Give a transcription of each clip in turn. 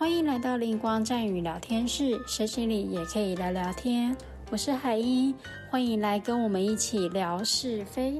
欢迎来到灵光战语聊天室，身心里也可以聊聊天。我是海英，欢迎来跟我们一起聊是非。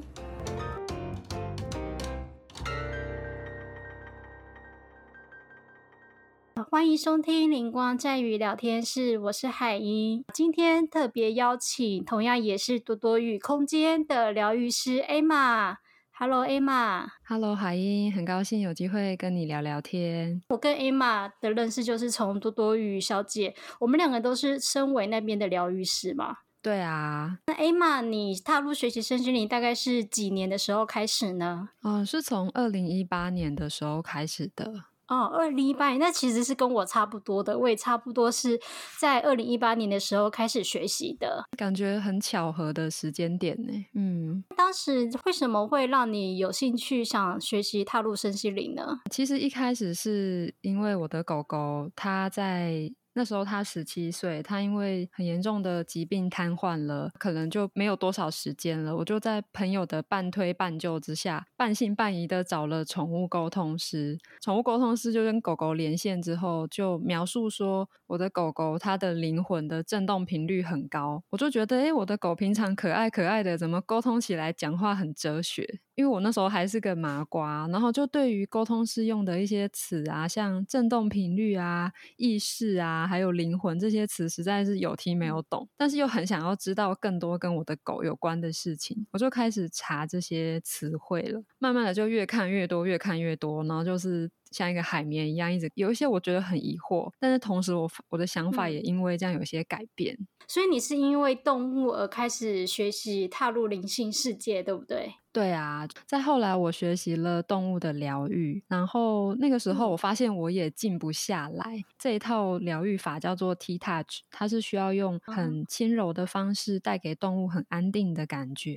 欢迎收听灵光战语聊天室，我是海英。今天特别邀请，同样也是多多语空间的疗愈师艾玛。Hello，Emma。Hello，海英，很高兴有机会跟你聊聊天。我跟 Emma 的认识就是从多多与小姐，我们两个都是身为那边的疗愈师嘛。对啊。那 Emma，你踏入学习身心灵大概是几年的时候开始呢？嗯，是从二零一八年的时候开始的。哦，二零一八年，那其实是跟我差不多的，我也差不多是在二零一八年的时候开始学习的，感觉很巧合的时间点呢。嗯，当时为什么会让你有兴趣想学习踏入身心灵呢？其实一开始是因为我的狗狗它在。那时候他十七岁，他因为很严重的疾病瘫痪了，可能就没有多少时间了。我就在朋友的半推半就之下，半信半疑的找了宠物沟通师。宠物沟通师就跟狗狗连线之后，就描述说我的狗狗它的灵魂的震动频率很高。我就觉得，哎，我的狗平常可爱可爱的，怎么沟通起来讲话很哲学？因为我那时候还是个麻瓜，然后就对于沟通师用的一些词啊，像振动频率啊、意识啊，还有灵魂这些词，实在是有听没有懂，但是又很想要知道更多跟我的狗有关的事情，我就开始查这些词汇了。慢慢的就越看越多，越看越多，然后就是像一个海绵一样，一直有一些我觉得很疑惑，但是同时我我的想法也因为这样有些改变。所以你是因为动物而开始学习踏入灵性世界，对不对？对啊，在后来我学习了动物的疗愈，然后那个时候我发现我也静不下来。这一套疗愈法叫做 T Touch，它是需要用很轻柔的方式带给动物很安定的感觉。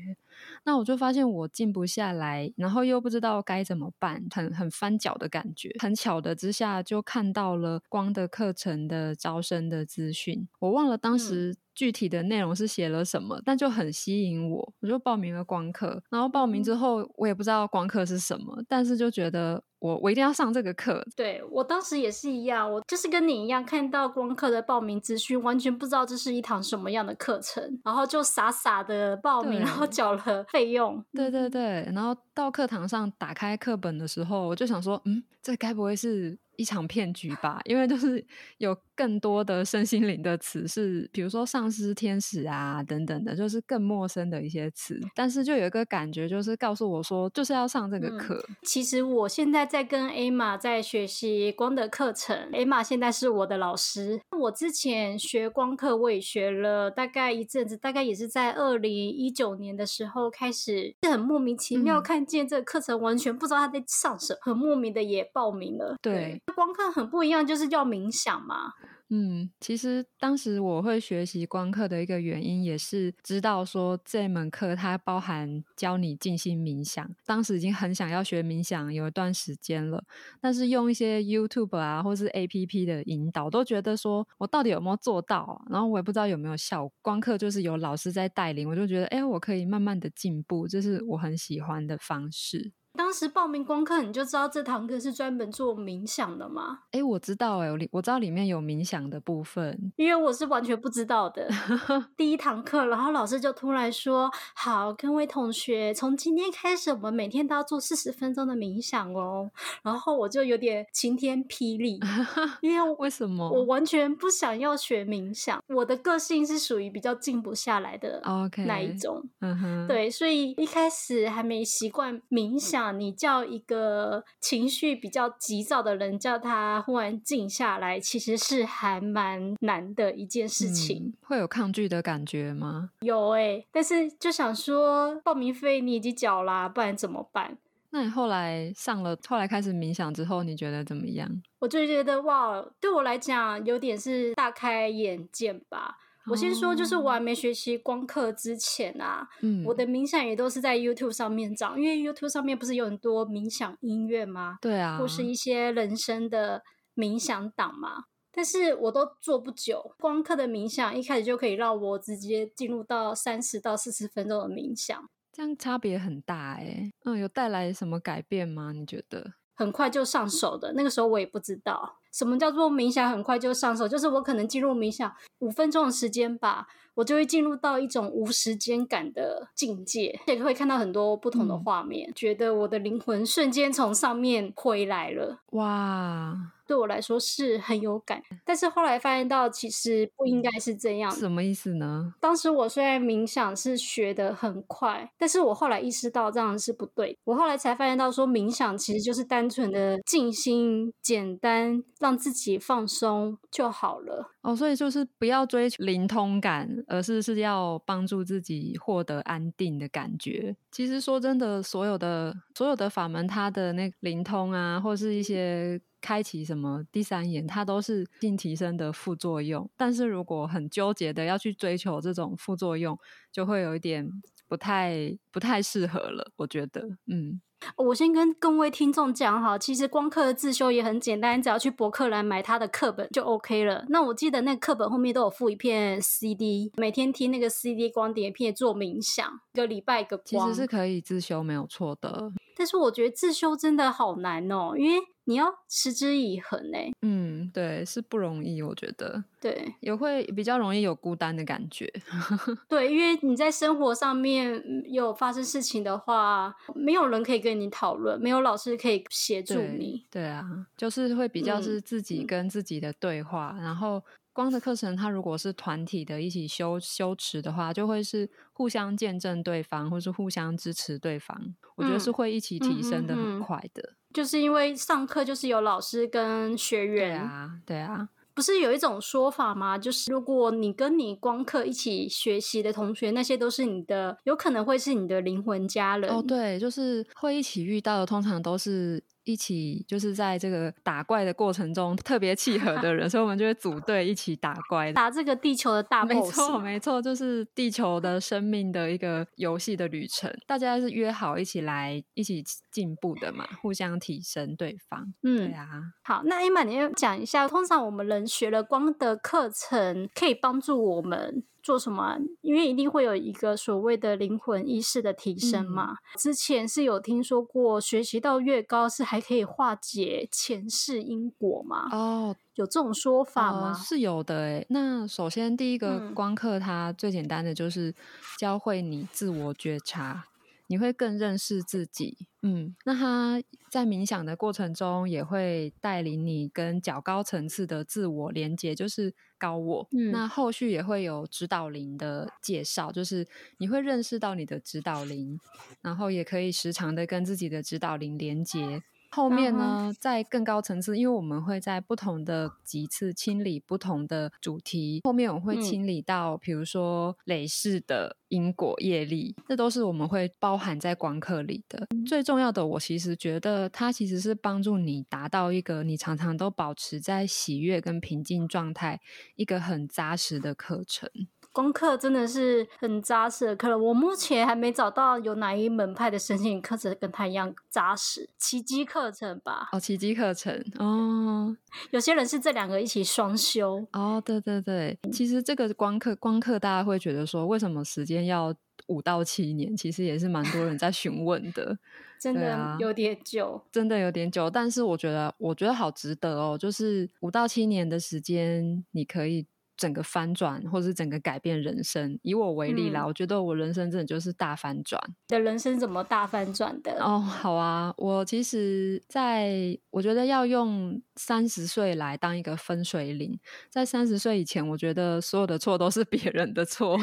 那我就发现我静不下来，然后又不知道该怎么办，很很翻脚的感觉。很巧的之下，就看到了光的课程的招生的资讯，我忘了当时。具体的内容是写了什么，但就很吸引我，我就报名了光课。然后报名之后，我也不知道光课是什么，但是就觉得。我我一定要上这个课。对我当时也是一样，我就是跟你一样，看到光课的报名资讯，完全不知道这是一堂什么样的课程，然后就傻傻的报名，然后缴了费用。对对对，然后到课堂上打开课本的时候，我就想说，嗯，这该不会是一场骗局吧？因为就是有更多的身心灵的词，是比如说丧尸、天使啊等等的，就是更陌生的一些词。但是就有一个感觉，就是告诉我说，就是要上这个课。其实我现在。在跟 Emma 在学习光的课程，Emma 现在是我的老师。我之前学光课，我也学了大概一阵子，大概也是在二零一九年的时候开始，是很莫名其妙看见这个课程，完全不知道他在上什么，很莫名的也报名了。对，光课很不一样，就是要冥想嘛。嗯，其实当时我会学习光课的一个原因，也是知道说这门课它包含教你静心冥想。当时已经很想要学冥想有一段时间了，但是用一些 YouTube 啊或是 APP 的引导，都觉得说我到底有没有做到？然后我也不知道有没有效。光课就是有老师在带领，我就觉得哎，我可以慢慢的进步，这是我很喜欢的方式。当时报名功课，你就知道这堂课是专门做冥想的吗？哎，我知道，哎，我我知道里面有冥想的部分，因为我是完全不知道的。第一堂课，然后老师就突然说：“好，各位同学，从今天开始，我们每天都要做四十分钟的冥想哦。”然后我就有点晴天霹雳，因为为什么我完全不想要学冥想？我的个性是属于比较静不下来的那一种，嗯哼，对，所以一开始还没习惯冥想。你叫一个情绪比较急躁的人，叫他忽然静下来，其实是还蛮难的一件事情。会有抗拒的感觉吗？有诶，但是就想说，报名费你已经缴啦，不然怎么办？那你后来上了，后来开始冥想之后，你觉得怎么样？我就觉得哇，对我来讲有点是大开眼界吧。我先说，就是我还没学习光刻之前啊，我的冥想也都是在 YouTube 上面找，因为 YouTube 上面不是有很多冥想音乐吗？对啊，或是一些人生的冥想档嘛。但是我都做不久，光刻的冥想一开始就可以让我直接进入到三十到四十分钟的冥想，这样差别很大哎。嗯，有带来什么改变吗？你觉得？很快就上手的，那个时候我也不知道。什么叫做冥想很快就上手？就是我可能进入冥想五分钟的时间吧。我就会进入到一种无时间感的境界，也会看到很多不同的画面，觉得我的灵魂瞬间从上面回来了。哇！对我来说是很有感，但是后来发现到其实不应该是这样。什么意思呢？当时我虽然冥想是学的很快，但是我后来意识到这样是不对。我后来才发现到说，冥想其实就是单纯的静心，简单让自己放松就好了。哦，所以就是不要追求灵通感，而是是要帮助自己获得安定的感觉。其实说真的，所有的所有的法门，它的那灵通啊，或是一些。开启什么第三眼，它都是性提升的副作用。但是如果很纠结的要去追求这种副作用，就会有一点不太不太适合了。我觉得，嗯。我先跟各位听众讲哈，其实光课的自修也很简单，只要去博客来买他的课本就 OK 了。那我记得那课本后面都有附一片 CD，每天听那个 CD 光碟片做冥想，一个礼拜一个光。其实是可以自修，没有错的。但是我觉得自修真的好难哦，因为你要持之以恒哎。嗯，对，是不容易，我觉得。对，也会比较容易有孤单的感觉。对，因为你在生活上面有发生事情的话，没有人可以跟你讨论，没有老师可以协助你。对啊，就是会比较是自己跟自己的对话。然后光的课程，它如果是团体的一起修修持的话，就会是互相见证对方，或是互相支持对方。我觉得是会一起提升的很快的。就是因为上课就是有老师跟学员啊，对啊。不是有一种说法吗？就是如果你跟你光课一起学习的同学，那些都是你的，有可能会是你的灵魂家人。哦，对，就是会一起遇到的，通常都是。一起就是在这个打怪的过程中特别契合的人，所以我们就会组队一起打怪，打这个地球的大 boss。没错，没错，就是地球的生命的一个游戏的旅程。大家是约好一起来一起进步的嘛，互相提升对方。嗯，对啊。好，那 Emma，你要讲一下，通常我们人学了光的课程，可以帮助我们。做什么？因为一定会有一个所谓的灵魂意识的提升嘛。之前是有听说过，学习到越高是还可以化解前世因果嘛？哦，有这种说法吗？是有的诶。那首先第一个光课，它最简单的就是教会你自我觉察。你会更认识自己，嗯，那他在冥想的过程中也会带领你跟较高层次的自我连接，就是高我。那后续也会有指导灵的介绍，就是你会认识到你的指导灵，然后也可以时常的跟自己的指导灵连接。后面呢，在更高层次，因为我们会在不同的几次清理不同的主题。后面我会清理到，比如说累世的因果业力，这都是我们会包含在光课里的。最重要的，我其实觉得它其实是帮助你达到一个你常常都保持在喜悦跟平静状态，一个很扎实的课程。功课真的是很扎实的课，我目前还没找到有哪一门派的申请课程跟他一样扎实。奇迹课程吧？哦，奇迹课程哦。有些人是这两个一起双修。哦，对对对，其实这个光课光课，大家会觉得说，为什么时间要五到七年？其实也是蛮多人在询问的。真的有点久，真的有点久。但是我觉得，我觉得好值得哦，就是五到七年的时间，你可以。整个翻转，或者是整个改变人生。以我为例啦，我觉得我人生真的就是大翻转。的人生怎么大翻转的？哦，好啊，我其实在我觉得要用三十岁来当一个分水岭。在三十岁以前，我觉得所有的错都是别人的错，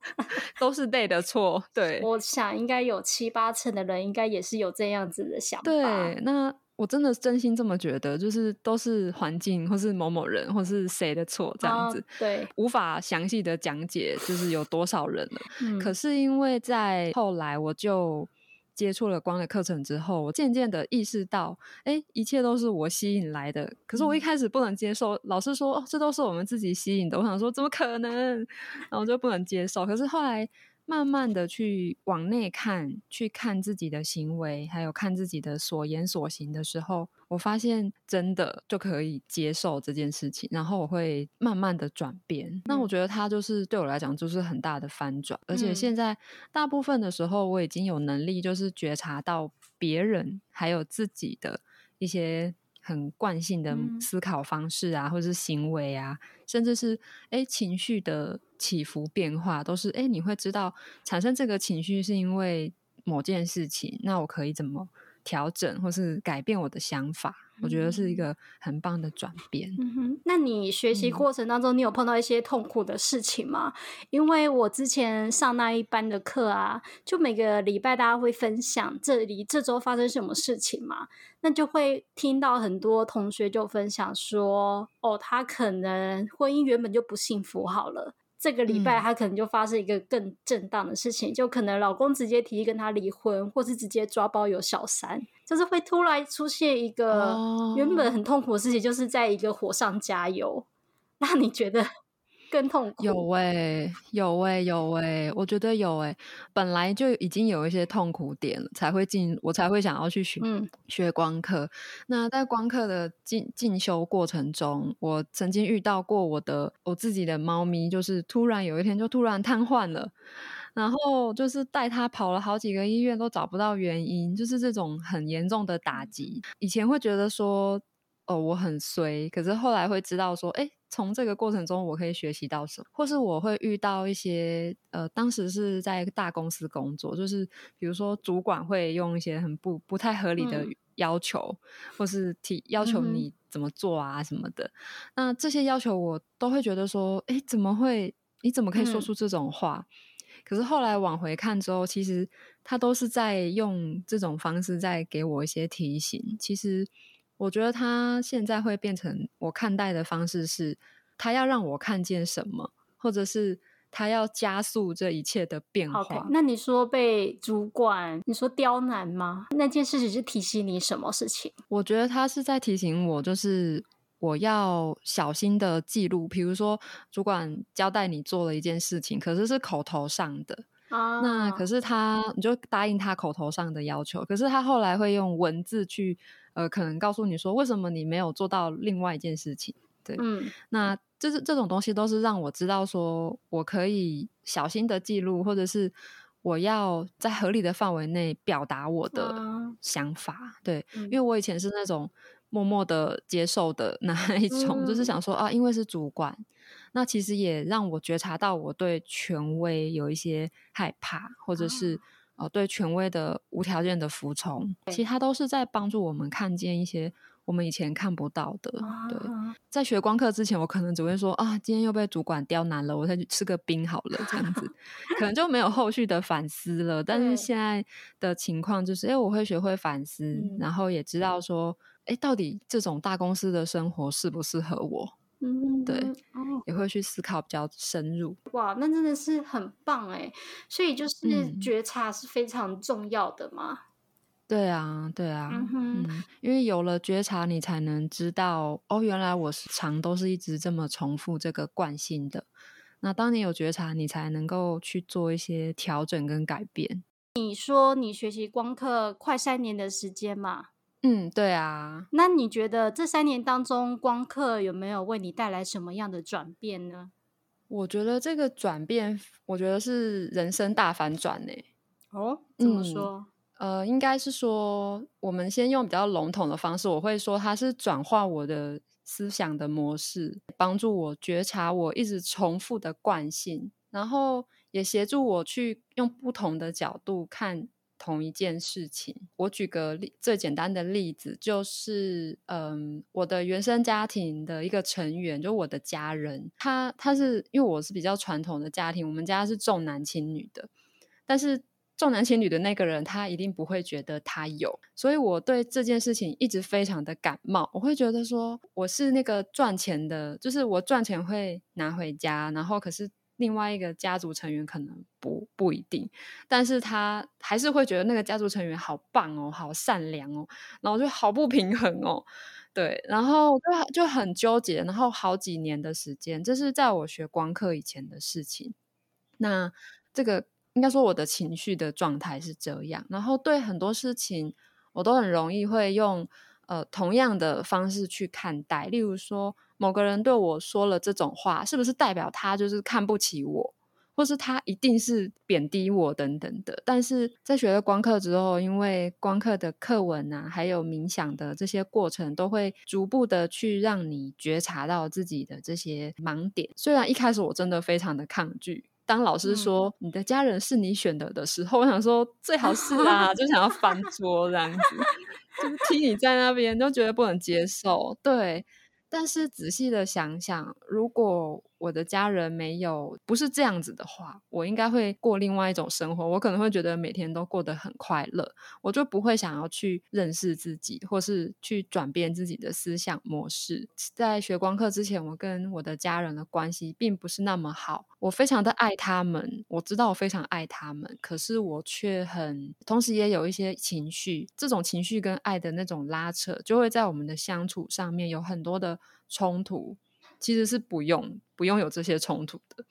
都是 day 的错。对，我想应该有七八成的人应该也是有这样子的想法。对，那。我真的真心这么觉得，就是都是环境，或是某某人，或是谁的错，这样子。对，无法详细的讲解，就是有多少人了。可是因为在后来，我就接触了光的课程之后，我渐渐的意识到，哎，一切都是我吸引来的。可是我一开始不能接受，老师说，哦，这都是我们自己吸引的。我想说，怎么可能？然后就不能接受。可是后来。慢慢的去往内看，去看自己的行为，还有看自己的所言所行的时候，我发现真的就可以接受这件事情，然后我会慢慢的转变。那我觉得他就是对我来讲就是很大的翻转，而且现在大部分的时候，我已经有能力就是觉察到别人还有自己的一些。很惯性的思考方式啊，或者是行为啊，甚至是哎情绪的起伏变化，都是哎你会知道产生这个情绪是因为某件事情，那我可以怎么调整或是改变我的想法。我觉得是一个很棒的转变。嗯哼，那你学习过程当中，你有碰到一些痛苦的事情吗？因为我之前上那一班的课啊，就每个礼拜大家会分享这里这周发生什么事情嘛，那就会听到很多同学就分享说，哦，他可能婚姻原本就不幸福好了。这个礼拜，他可能就发生一个更震荡的事情，就可能老公直接提议跟他离婚，或是直接抓包有小三，就是会突然出现一个原本很痛苦的事情，就是在一个火上加油，那你觉得？更痛苦有哎有哎有哎，我觉得有哎，本来就已经有一些痛苦点了，才会进我才会想要去学学光课。那在光课的进进修过程中，我曾经遇到过我的我自己的猫咪，就是突然有一天就突然瘫痪了，然后就是带它跑了好几个医院都找不到原因，就是这种很严重的打击。以前会觉得说哦我很衰，可是后来会知道说哎。从这个过程中，我可以学习到什么，或是我会遇到一些呃，当时是在大公司工作，就是比如说主管会用一些很不不太合理的要求，或是提要求你怎么做啊什么的。那这些要求我都会觉得说，哎，怎么会？你怎么可以说出这种话？可是后来往回看之后，其实他都是在用这种方式在给我一些提醒。其实。我觉得他现在会变成我看待的方式是，他要让我看见什么，或者是他要加速这一切的变化。那你说被主管你说刁难吗？那件事情是提醒你什么事情？我觉得他是在提醒我，就是我要小心的记录。比如说，主管交代你做了一件事情，可是是口头上的啊，那可是他你就答应他口头上的要求，可是他后来会用文字去。呃，可能告诉你说，为什么你没有做到另外一件事情？对，嗯，那这是这种东西都是让我知道，说我可以小心的记录，或者是我要在合理的范围内表达我的想法。对，因为我以前是那种默默的接受的那 一种，就是想说啊，因为是主管，那其实也让我觉察到我对权威有一些害怕，或者是。哦，对权威的无条件的服从，其实它都是在帮助我们看见一些我们以前看不到的。对，在学光课之前，我可能只会说啊，今天又被主管刁难了，我再去吃个冰好了，这样子，可能就没有后续的反思了。但是现在的情况就是，哎，我会学会反思，然后也知道说，哎，到底这种大公司的生活适不适合我。嗯，对，也会去思考比较深入。哇，那真的是很棒哎！所以就是觉察是非常重要的嘛。对啊，对啊，嗯，因为有了觉察，你才能知道哦，原来我是常都是一直这么重复这个惯性的。那当你有觉察，你才能够去做一些调整跟改变。你说你学习光课快三年的时间嘛？嗯，对啊。那你觉得这三年当中，光刻有没有为你带来什么样的转变呢？我觉得这个转变，我觉得是人生大反转呢。哦，怎么说？呃，应该是说，我们先用比较笼统的方式，我会说它是转化我的思想的模式，帮助我觉察我一直重复的惯性，然后也协助我去用不同的角度看。同一件事情，我举个例，最简单的例子就是，嗯，我的原生家庭的一个成员，就我的家人，他他是因为我是比较传统的家庭，我们家是重男轻女的，但是重男轻女的那个人，他一定不会觉得他有，所以我对这件事情一直非常的感冒，我会觉得说我是那个赚钱的，就是我赚钱会拿回家，然后可是。另外一个家族成员可能不不一定，但是他还是会觉得那个家族成员好棒哦，好善良哦，然后就好不平衡哦，对，然后就就很纠结，然后好几年的时间，这是在我学光课以前的事情。那这个应该说我的情绪的状态是这样，然后对很多事情我都很容易会用呃同样的方式去看待，例如说。某个人对我说了这种话，是不是代表他就是看不起我，或是他一定是贬低我等等的。但是在学了光课之后，因为光课的课文啊，还有冥想的这些过程，都会逐步的去让你觉察到自己的这些盲点。虽然一开始我真的非常的抗拒。当老师说你的家人是你选的的时候，我想说最好是啊，就想要翻桌这样子，就是听你在那边都觉得不能接受，对。但是仔细的想想，如果我的家人没有不是这样子的话，我应该会过另外一种生活。我可能会觉得每天都过得很快乐，我就不会想要去认识自己，或是去转变自己的思想模式。在学光课之前，我跟我的家人的关系并不是那么好。我非常的爱他们，我知道我非常爱他们，可是我却很，同时也有一些情绪。这种情绪跟爱的那种拉扯，就会在我们的相处上面有很多的冲突。其实是不用不用有这些冲突的，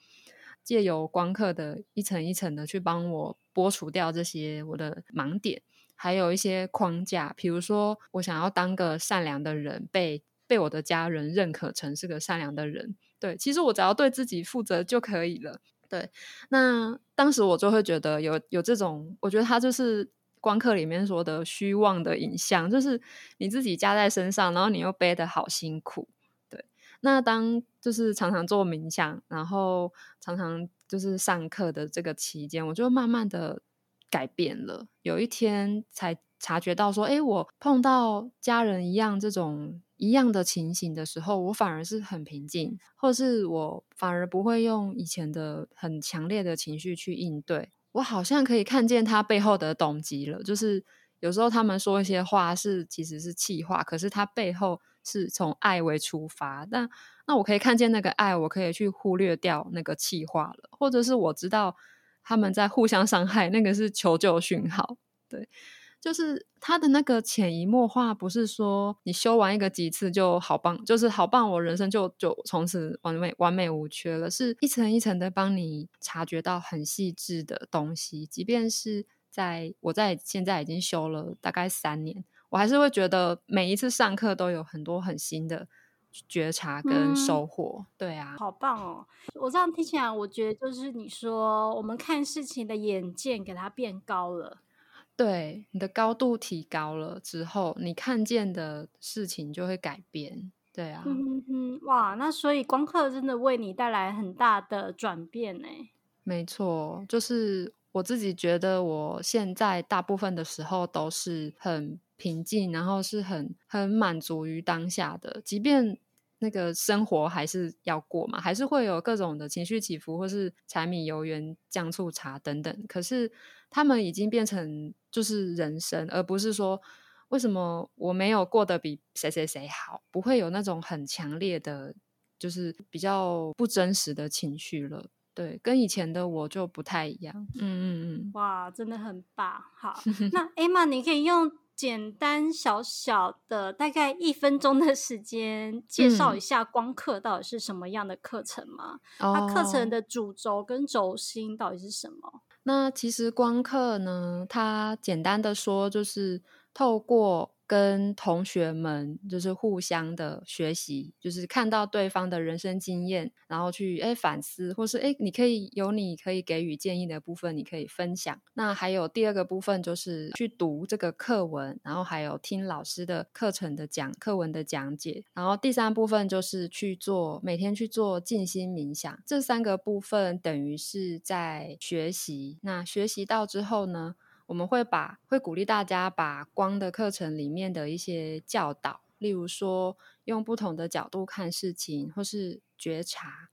借由光刻的一层一层的去帮我剥除掉这些我的盲点，还有一些框架。比如说，我想要当个善良的人，被被我的家人认可成是个善良的人。对，其实我只要对自己负责就可以了。对，那当时我就会觉得有有这种，我觉得他就是光刻里面说的虚妄的影像，就是你自己加在身上，然后你又背的好辛苦。那当就是常常做冥想，然后常常就是上课的这个期间，我就慢慢的改变了。有一天才察觉到说，哎，我碰到家人一样这种一样的情形的时候，我反而是很平静，或是我反而不会用以前的很强烈的情绪去应对。我好像可以看见他背后的动机了，就是有时候他们说一些话是其实是气话，可是他背后。是从爱为出发，但那我可以看见那个爱，我可以去忽略掉那个气话了，或者是我知道他们在互相伤害，那个是求救讯号。对，就是他的那个潜移默化，不是说你修完一个几次就好棒，就是好棒，我人生就就从此完美完美无缺了，是一层一层的帮你察觉到很细致的东西，即便是在我在现在已经修了大概三年。我还是会觉得每一次上课都有很多很新的觉察跟收获，对啊，好棒哦！我这样听起来，我觉得就是你说我们看事情的眼界给它变高了，对，你的高度提高了之后，你看见的事情就会改变，对啊，嗯哼，哇，那所以光课真的为你带来很大的转变呢？没错，就是我自己觉得我现在大部分的时候都是很。平静，然后是很很满足于当下的，即便那个生活还是要过嘛，还是会有各种的情绪起伏，或是柴米油盐酱醋茶等等。可是他们已经变成就是人生，而不是说为什么我没有过得比谁谁谁好，不会有那种很强烈的，就是比较不真实的情绪了。对，跟以前的我就不太一样。嗯嗯嗯，哇，真的很棒。好，那 Emma，你可以用。简单小小的，大概一分钟的时间，介绍一下光课到底是什么样的课程吗？它课程的主轴跟轴心到底是什么？那其实光课呢，它简单的说就是透过。跟同学们就是互相的学习，就是看到对方的人生经验，然后去哎反思，或是哎你可以有你可以给予建议的部分，你可以分享。那还有第二个部分就是去读这个课文，然后还有听老师的课程的讲课文的讲解。然后第三部分就是去做每天去做静心冥想。这三个部分等于是在学习。那学习到之后呢？我们会把会鼓励大家把光的课程里面的一些教导，例如说用不同的角度看事情，或是觉察，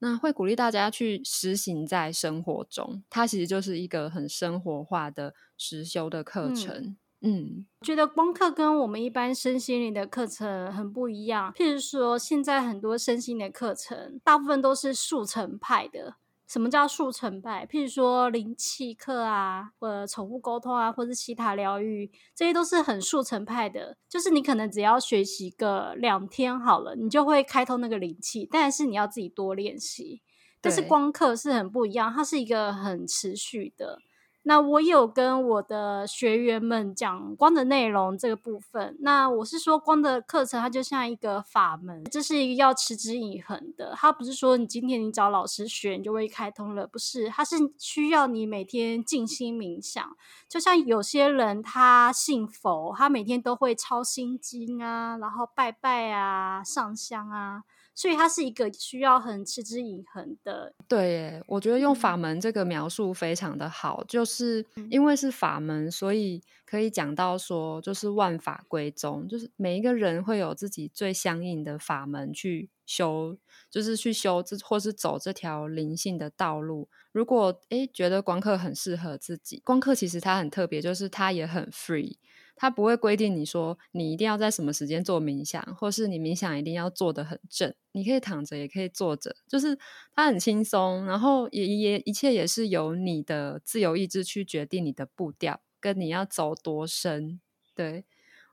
那会鼓励大家去实行在生活中。它其实就是一个很生活化的实修的课程。嗯，觉得光课跟我们一般身心灵的课程很不一样。譬如说，现在很多身心的课程，大部分都是速成派的。什么叫速成派？譬如说灵气课啊，或者宠物沟通啊，或者西塔疗愈，这些都是很速成派的。就是你可能只要学习个两天好了，你就会开通那个灵气，但是你要自己多练习。但是光课是很不一样，它是一个很持续的。那我有跟我的学员们讲光的内容这个部分。那我是说，光的课程它就像一个法门，这是一个要持之以恒的。它不是说你今天你找老师学你就会开通了，不是，它是需要你每天静心冥想。就像有些人他信佛，他每天都会抄心经啊，然后拜拜啊，上香啊。所以它是一个需要很持之以恒的。对，我觉得用法门这个描述非常的好，就是因为是法门，所以可以讲到说，就是万法归宗，就是每一个人会有自己最相应的法门去修，就是去修这或是走这条灵性的道路。如果诶觉得光课很适合自己，光课其实它很特别，就是它也很 free。他不会规定你说你一定要在什么时间做冥想，或是你冥想一定要做得很正。你可以躺着，也可以坐着，就是它很轻松。然后也也一切也是由你的自由意志去决定你的步调，跟你要走多深。对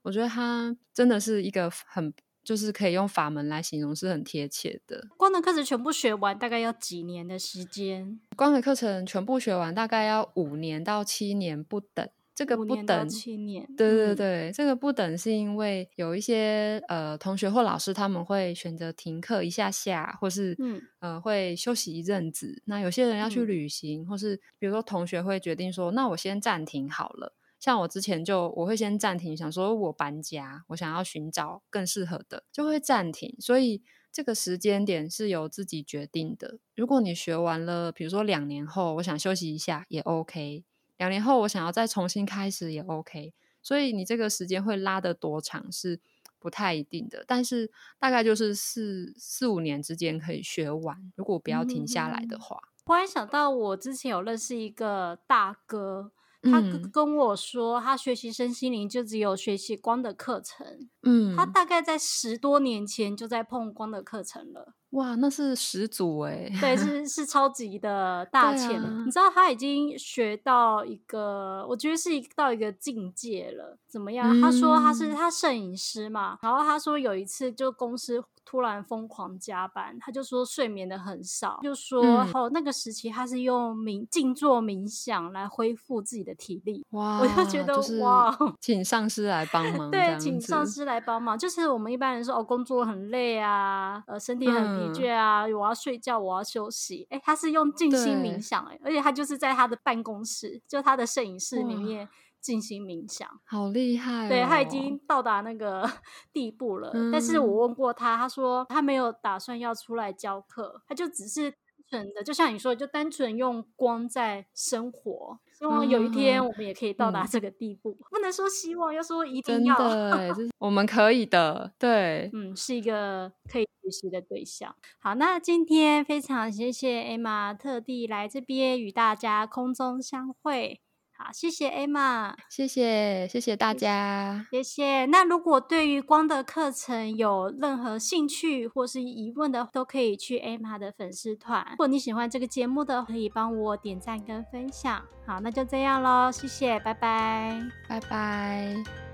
我觉得它真的是一个很就是可以用法门来形容，是很贴切的。光的课程全部学完大概要几年的时间？光的课程全部学完大概要五年到七年不等。这个不等七年，对对对，这个不等是因为有一些呃同学或老师他们会选择停课一下下，或是嗯呃会休息一阵子。那有些人要去旅行，或是比如说同学会决定说，那我先暂停好了。像我之前就我会先暂停，想说我搬家，我想要寻找更适合的，就会暂停。所以这个时间点是由自己决定的。如果你学完了，比如说两年后，我想休息一下也 OK。两年后我想要再重新开始也 OK，所以你这个时间会拉得多长是不太一定的，但是大概就是四四五年之间可以学完，如果不要停下来的话。突然想到，我之前有认识一个大哥。他跟我说，他学习身心灵就只有学习光的课程。嗯，他大概在十多年前就在碰光的课程了。哇，那是始祖哎！对，是 是超级的大钱。你知道他已经学到一个，我觉得是到一个境界了。怎么样？他说他是他摄影师嘛，然后他说有一次就公司。突然疯狂加班，他就说睡眠的很少，就说哦那个时期他是用冥静坐冥想来恢复自己的体力。哇，我就觉得哇，请上司来帮 忙。对，请上司来帮忙。就是我们一般人说哦工作很累啊，呃身体很疲倦啊，我要睡觉，我要休息。哎，他是用静心冥想，哎，而且他就是在他的办公室，就他的摄影室里面。进行冥想，好厉害！对他已经到达那个 地步了。但是我问过他，他说他没有打算要出来教课，他就只是单纯的，就像你说，就单纯用光在生活。希望有一天我们也可以到达这个地步。不能说希望，要说一定要。对，我们可以的。对，嗯，是一个可以学习的对象。好，那今天非常谢谢艾玛特地来这边与大家空中相会。好，谢谢 Emma，谢谢谢谢大家，谢谢。那如果对于光的课程有任何兴趣或是疑问的，都可以去 Emma 的粉丝团。如果你喜欢这个节目的，可以帮我点赞跟分享。好，那就这样喽，谢谢，拜拜，拜拜。